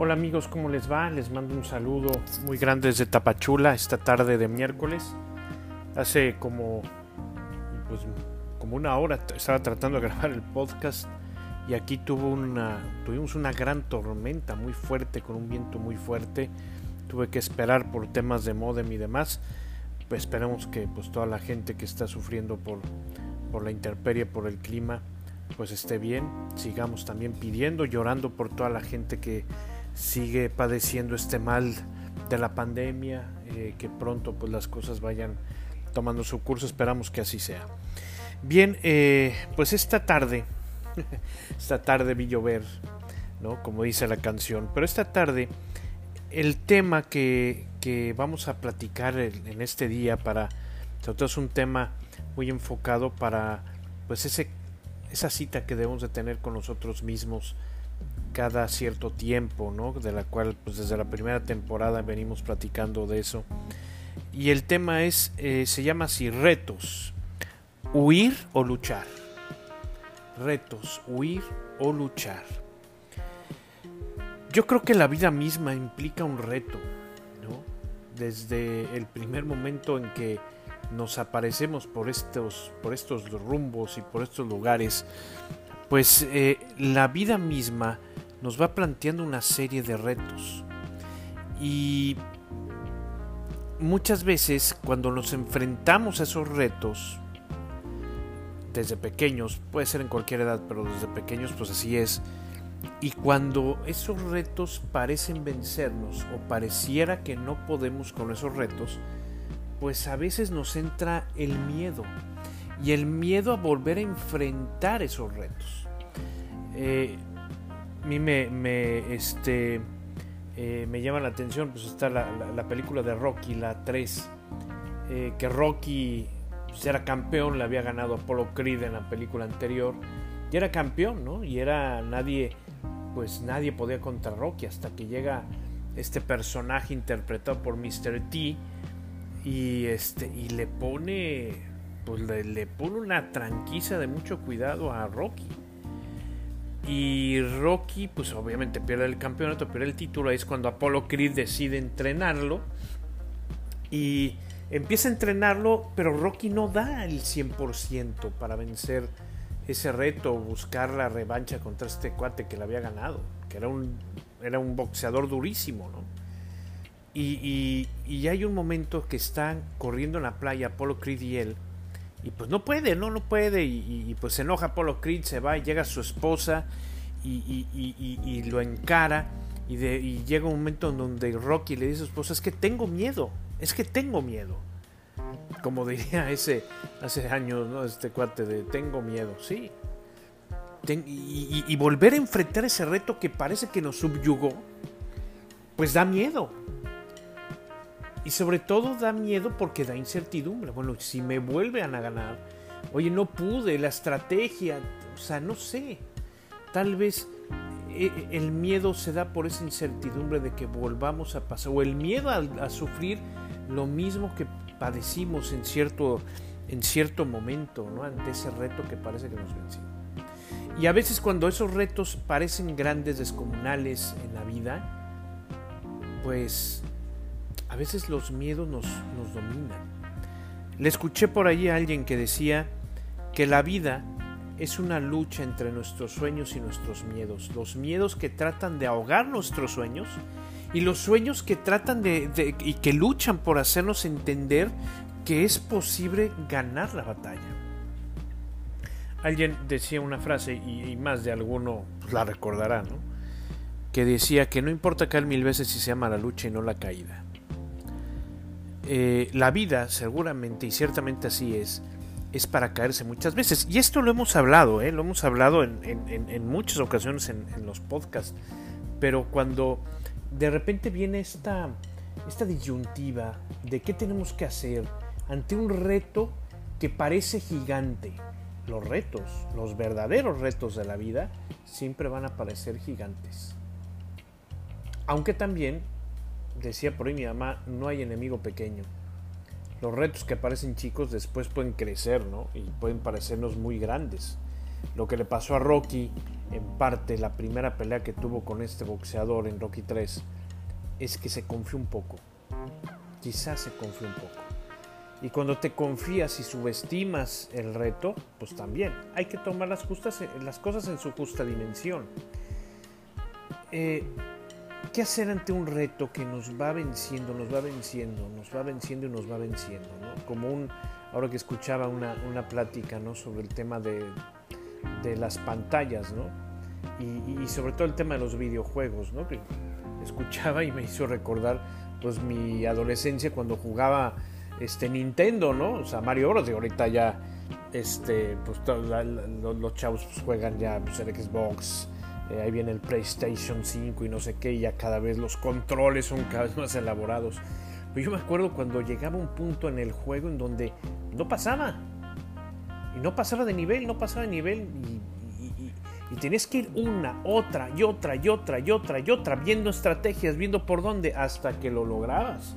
Hola amigos, ¿cómo les va? Les mando un saludo muy grande desde Tapachula esta tarde de miércoles. Hace como, pues, como una hora estaba tratando de grabar el podcast y aquí tuvo una, tuvimos una gran tormenta muy fuerte con un viento muy fuerte. Tuve que esperar por temas de modem y demás. Esperemos que pues, toda la gente que está sufriendo por, por la intemperie, por el clima, pues esté bien. Sigamos también pidiendo, llorando por toda la gente que sigue padeciendo este mal de la pandemia, eh, que pronto pues las cosas vayan tomando su curso, esperamos que así sea. Bien, eh, pues esta tarde, esta tarde vi llover, ¿no? Como dice la canción, pero esta tarde el tema que, que vamos a platicar en, este día para, sobre es un tema muy enfocado para pues ese, esa cita que debemos de tener con nosotros mismos, cada cierto tiempo, ¿no? De la cual pues desde la primera temporada venimos platicando de eso. Y el tema es, eh, se llama así, retos, huir o luchar. Retos, huir o luchar. Yo creo que la vida misma implica un reto, ¿no? Desde el primer momento en que nos aparecemos por estos, por estos rumbos y por estos lugares, pues eh, la vida misma nos va planteando una serie de retos. Y muchas veces cuando nos enfrentamos a esos retos, desde pequeños, puede ser en cualquier edad, pero desde pequeños pues así es, y cuando esos retos parecen vencernos o pareciera que no podemos con esos retos, pues a veces nos entra el miedo y el miedo a volver a enfrentar esos retos. Eh, a mí me, este, eh, me llama la atención, pues está la, película de Rocky, la 3, eh, que Rocky pues, era campeón, le había ganado a Apollo Creed en la película anterior, y era campeón, ¿no? Y era nadie, pues nadie podía contra Rocky hasta que llega este personaje interpretado por Mr. T y este y le pone pues le, le pone una tranquiza de mucho cuidado a Rocky y Rocky, pues obviamente pierde el campeonato, pierde el título. Es cuando Apollo Creed decide entrenarlo. Y empieza a entrenarlo, pero Rocky no da el 100% para vencer ese reto, buscar la revancha contra este cuate que le había ganado, que era un, era un boxeador durísimo, ¿no? Y, y hay un momento que están corriendo en la playa Apollo Creed y él, y pues no puede, no, no puede. Y, pues se enoja Apolo Creed, se va y llega su esposa y, lo encara. Y, llega un momento en donde Rocky le dice a su esposa, es que tengo miedo, es que tengo miedo. Como diría ese hace años, ¿no? Este cuate de tengo miedo, sí. y volver a enfrentar ese reto que parece que nos subyugó, pues da miedo. Y sobre todo da miedo porque da incertidumbre. Bueno, si me vuelven a ganar, oye, no pude, la estrategia, o sea, no sé. Tal vez eh, eh, el miedo se da por esa incertidumbre de que volvamos a pasar, o el miedo a, sufrir lo mismo que padecimos en cierto, en cierto momento, ¿no? ante ese reto que parece que nos venció. Y a veces cuando esos retos parecen grandes, descomunales en la vida, pues a veces los miedos nos, nos dominan. Le escuché por ahí a alguien que decía que la vida es una lucha entre nuestros sueños y nuestros miedos. Los miedos que tratan de ahogar nuestros sueños y los sueños que tratan de, y que luchan por hacernos entender que es posible ganar la batalla. Alguien decía una frase y, más de alguno la recordará, ¿no? Que decía que no importa caer mil veces si se llama la lucha y no la caída. Eh, la vida seguramente y ciertamente así es, es para caerse muchas veces. Y esto lo hemos hablado, ¿eh? lo hemos hablado en, muchas ocasiones en, los podcasts. Pero cuando de repente viene esta, esta disyuntiva de qué tenemos que hacer ante un reto que parece gigante, los retos, los verdaderos retos de la vida, siempre van a parecer gigantes. Aunque también decía por ahí mi mamá, no hay enemigo pequeño. Los retos que parecen chicos después pueden crecer, ¿no? Y pueden parecernos muy grandes. lo que le pasó a Rocky, en parte la primera pelea que tuvo con este boxeador en Rocky 3, es que se confió un poco. Quizás se confió un poco. Y cuando te confías y subestimas el reto, pues también hay que tomar las, justas, las cosas en su justa dimensión. Eh, ¿Qué hacer ante un reto que nos va venciendo, nos va venciendo, nos va venciendo y nos va venciendo? Como un, ahora que escuchaba una, una plática ¿no? sobre el tema de, de las pantallas, ¿no? Y, sobre todo el tema de los videojuegos, ¿no? Que escuchaba y me hizo recordar pues mi adolescencia cuando jugaba este Nintendo, ¿no? O sea, Mario Bros. Y ahorita ya este pues los, chavos pues, juegan ya pues, el Xbox, eh, ahí viene el PlayStation 5 y no sé qué, y ya cada vez los controles son cada vez más elaborados. Pero yo me acuerdo cuando llegaba un punto en el juego en donde no pasaba, y no pasaba de nivel, no pasaba de nivel. Y, tenías que ir una, otra y otra y otra y otra y otra, viendo estrategias, viendo por dónde, hasta que lo lograbas.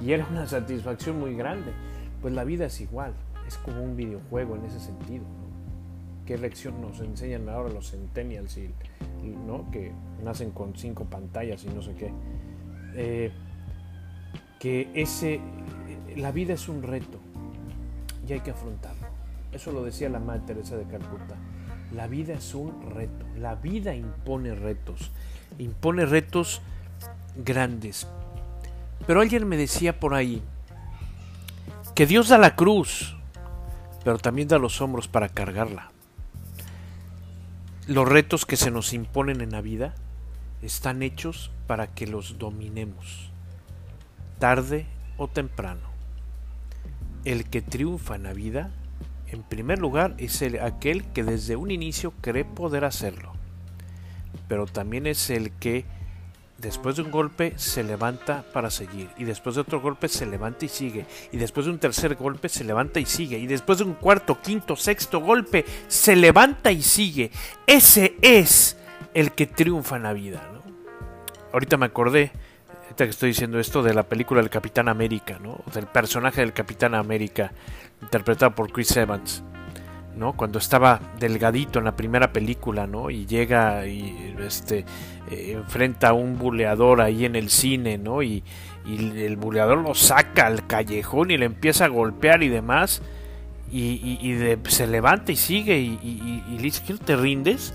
Y era una satisfacción muy grande. Pues la vida es igual, es como un videojuego en ese sentido. ¿Qué lección nos enseñan ahora los centennials y, ¿no? que nacen con cinco pantallas y no sé qué? Eh, que ese, la vida es un reto y hay que afrontarlo. Eso lo decía la Madre Teresa de Calcuta. La vida es un reto. La vida impone retos. Impone retos grandes. Pero alguien me decía por ahí que Dios da la cruz, pero también da los hombros para cargarla. Los retos que se nos imponen en la vida están hechos para que los dominemos, tarde o temprano. El que triunfa en la vida en primer lugar, es el, aquel que desde un inicio cree poder hacerlo, pero también es el que después de un golpe se levanta para seguir, y después de otro golpe se levanta y sigue, y después de un tercer golpe se levanta y sigue, y después de un cuarto, quinto, sexto golpe se levanta y sigue. Ese es el que triunfa en la vida. Ahorita me acordé, ahorita que estoy diciendo esto, de la película del Capitán América, ¿no? del personaje del Capitán América interpretado por Chris Evans, Cuando estaba delgadito en la primera película, ¿no? Y llega y este eh, enfrenta a un buleador ahí en el cine, ¿no? Y, el buleador lo saca al callejón y le empieza a golpear y demás. Y, se levanta y sigue y, le dice, ¿qué no te rindes?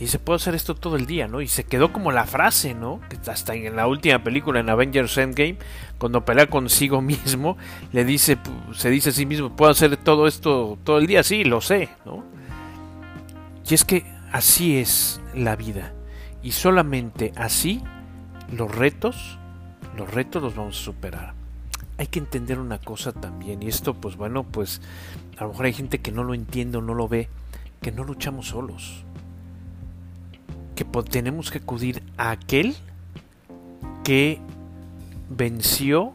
Y se puede hacer esto todo el día, ¿no? Y se quedó como la frase, ¿no? Que hasta en la última película, en Avengers Endgame, cuando pelea consigo mismo, le dice, se dice a sí mismo, puedo hacer todo esto todo el día, sí, lo sé, ¿no? Y es que así es la vida. Y solamente así los retos, los retos los vamos a superar. Hay que entender una cosa también, y esto pues bueno, pues a lo mejor hay gente que no lo entiende o no lo ve, que no luchamos solos que tenemos que acudir a aquel que venció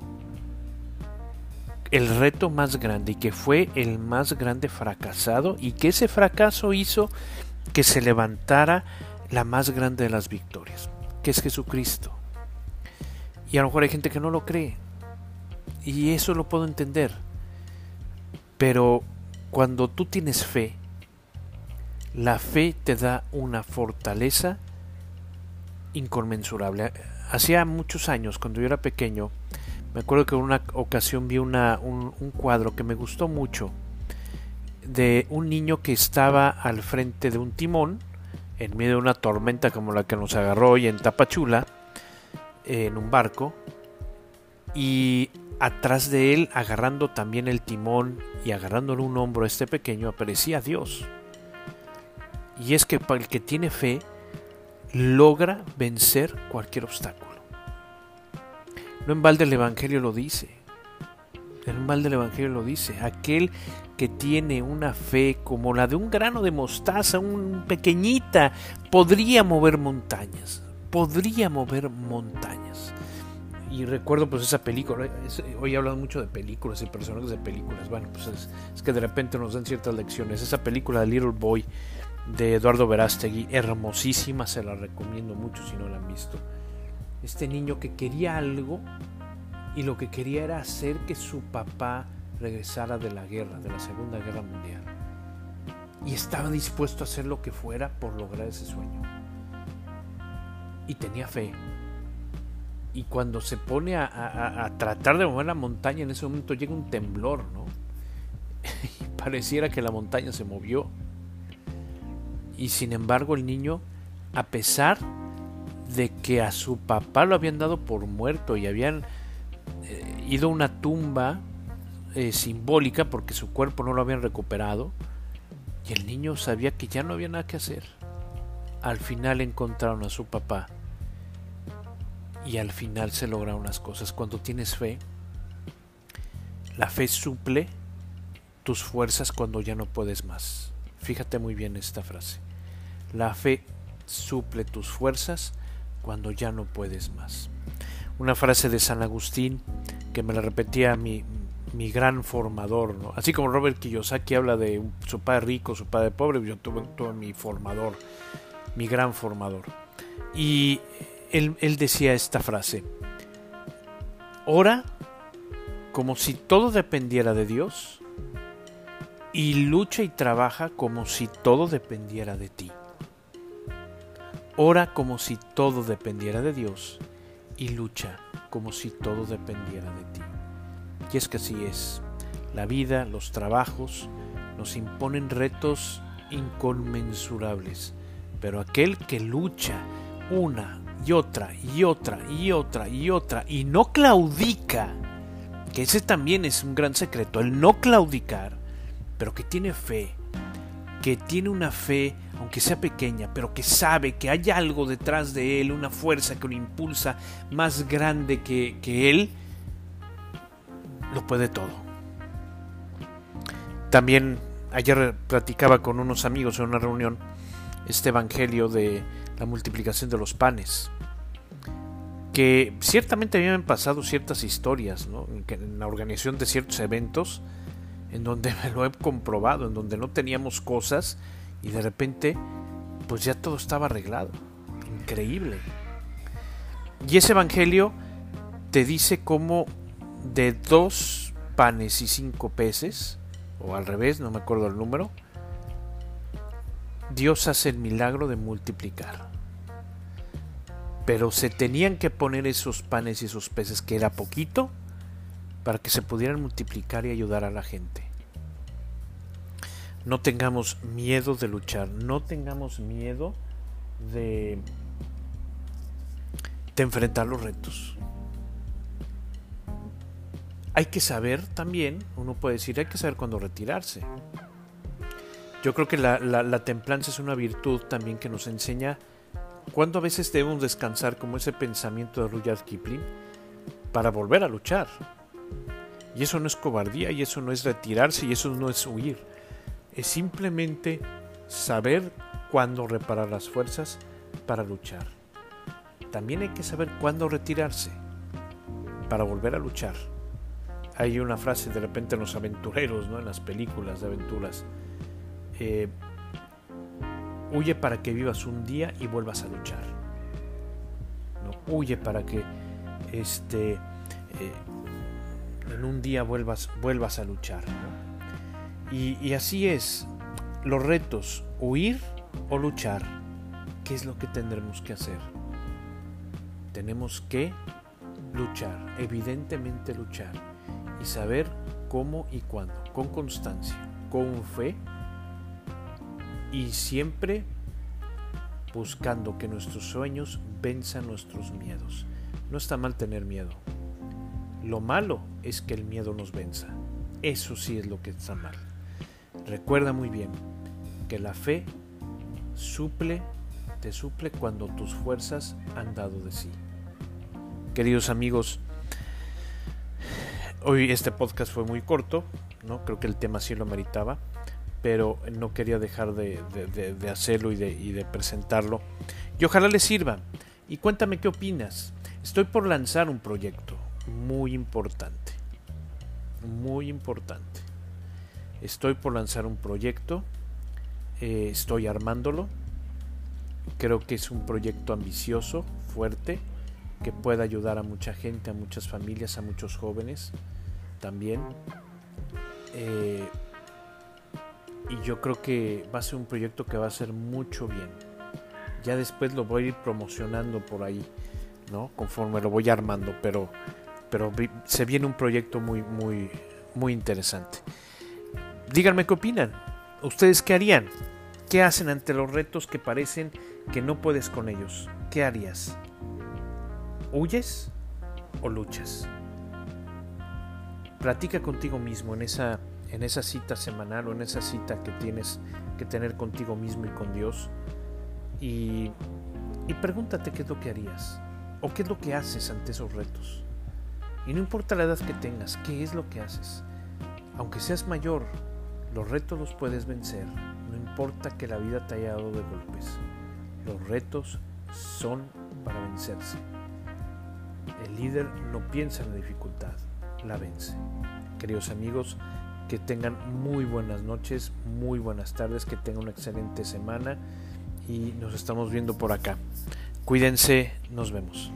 el reto más grande y que fue el más grande fracasado y que ese fracaso hizo que se levantara la más grande de las victorias, que es Jesucristo. Y a lo mejor hay gente que no lo cree y eso lo puedo entender. Pero cuando tú tienes fe, la fe te da una fortaleza inconmensurable. Hacía muchos años, cuando yo era pequeño, me acuerdo que en una ocasión vi una, un, cuadro que me gustó mucho de un niño que estaba al frente de un timón en medio de una tormenta como la que nos agarró hoy en Tapachula, en un barco, y atrás de él, agarrando también el timón y agarrándole un hombro a este pequeño, aparecía Dios. Y es que para el que tiene fe, logra vencer cualquier obstáculo. No en balde el Evangelio lo dice. En balde el Evangelio lo dice. Aquel que tiene una fe como la de un grano de mostaza, un pequeñita, podría mover montañas. Podría mover montañas. Y recuerdo pues esa película, hoy he hablado mucho de películas y personajes de películas. Bueno, pues es, es que de repente nos dan ciertas lecciones. Esa película de Little Boy de Eduardo Verástegui, hermosísima, se la recomiendo mucho si no la han visto. Este niño que quería algo y lo que quería era hacer que su papá regresara de la guerra, de la Segunda Guerra Mundial. y estaba dispuesto a hacer lo que fuera por lograr ese sueño. Y tenía fe. Y cuando se pone a, tratar de mover la montaña, en ese momento llega un temblor, ¿no? y pareciera que la montaña se movió. Y sin embargo el niño, a pesar de que a su papá lo habían dado por muerto y habían eh, ido a una tumba eh, simbólica porque su cuerpo no lo habían recuperado, y el niño sabía que ya no había nada que hacer. Al final encontraron a su papá y al final se lograron las cosas. Cuando tienes fe, la fe suple tus fuerzas cuando ya no puedes más. Fíjate muy bien esta frase. La fe suple tus fuerzas cuando ya no puedes más. Una frase de San Agustín que me la repetía mi, mi gran formador. Así como Robert Kiyosaki habla de su padre rico, su padre pobre, yo tuve, mi formador, mi gran formador. Y él, él decía esta frase, ora como si todo dependiera de Dios y lucha y trabaja como si todo dependiera de ti. Ora como si todo dependiera de Dios y lucha como si todo dependiera de ti. Y es que así es. La vida, los trabajos, nos imponen retos inconmensurables. Pero aquel que lucha una y otra y otra y otra y otra y no claudica, que ese también es un gran secreto, el no claudicar, pero que tiene fe, que tiene una fe, aunque sea pequeña, pero que sabe que hay algo detrás de él, una fuerza que lo impulsa más grande que, que él, lo puede todo. También ayer platicaba con unos amigos en una reunión este evangelio de la multiplicación de los panes. Que ciertamente habían pasado ciertas historias ¿no? en la organización de ciertos eventos en donde me lo he comprobado, en donde no teníamos cosas y de repente pues ya todo estaba arreglado. Increíble. Y ese evangelio te dice cómo de dos panes y cinco peces, o al revés, no me acuerdo el número, Dios hace el milagro de multiplicar. Pero se tenían que poner esos panes y esos peces, que era poquito, para que se pudieran multiplicar y ayudar a la gente. No tengamos miedo de luchar, no tengamos miedo de, enfrentar los retos hay que saber también, uno puede decir, hay que saber cuándo retirarse. Yo creo que la, templanza es una virtud también que nos enseña cuándo a veces debemos descansar, como ese pensamiento de Rudyard Kipling, para volver a luchar. Y eso no es cobardía, y eso no es retirarse, y eso no es huir. Es simplemente saber cuándo reparar las fuerzas para luchar. También hay que saber cuándo retirarse para volver a luchar hay una frase de repente en los aventureros, ¿no? en las películas de aventuras. Eh, huye para que vivas un día y vuelvas a luchar. ¿no? Huye para que este, eh, en un día vuelvas, vuelvas a luchar. Y, así es, los retos, huir o luchar, ¿qué es lo que tendremos que hacer? Tenemos que luchar, evidentemente luchar y saber cómo y cuándo, con constancia, con fe y siempre buscando que nuestros sueños venzan nuestros miedos. No está mal tener miedo. Lo malo es que el miedo nos venza. Eso sí es lo que está mal. Recuerda muy bien que la fe suple, te suple cuando tus fuerzas han dado de sí. Queridos amigos, Hoy este podcast fue muy corto, ¿no? Creo que el tema sí lo meritaba, pero no quería dejar de, hacerlo y, y de, presentarlo. Y ojalá les sirva. Y cuéntame qué opinas. Estoy por lanzar un proyecto muy importante. Muy importante. Estoy por lanzar un proyecto. Eh, estoy armándolo. Creo que es un proyecto ambicioso, fuerte, que pueda ayudar a mucha gente, a muchas familias, a muchos jóvenes también. Eh, y yo creo que va a ser un proyecto que va a hacer mucho bien. Ya después lo voy a ir promocionando por ahí, ¿no? Conforme lo voy armando, pero, pero se viene un proyecto muy, muy, muy interesante. Díganme qué opinan. ¿Ustedes qué harían? ¿Qué hacen ante los retos que parecen que no puedes con ellos? ¿Qué harías? ¿Huyes o luchas? Platica contigo mismo en esa, en esa cita semanal o en esa cita que tienes que tener contigo mismo y con Dios y, y pregúntate qué es lo que harías o qué es lo que haces ante esos retos. Y no importa la edad que tengas, qué es lo que haces. Aunque seas mayor, los retos los puedes vencer, no importa que la vida te haya dado de golpes. Los retos son para vencerse. El líder no piensa en la dificultad, la vence. Queridos amigos, que tengan muy buenas noches, muy buenas tardes, que tengan una excelente semana y nos estamos viendo por acá. Cuídense, nos vemos.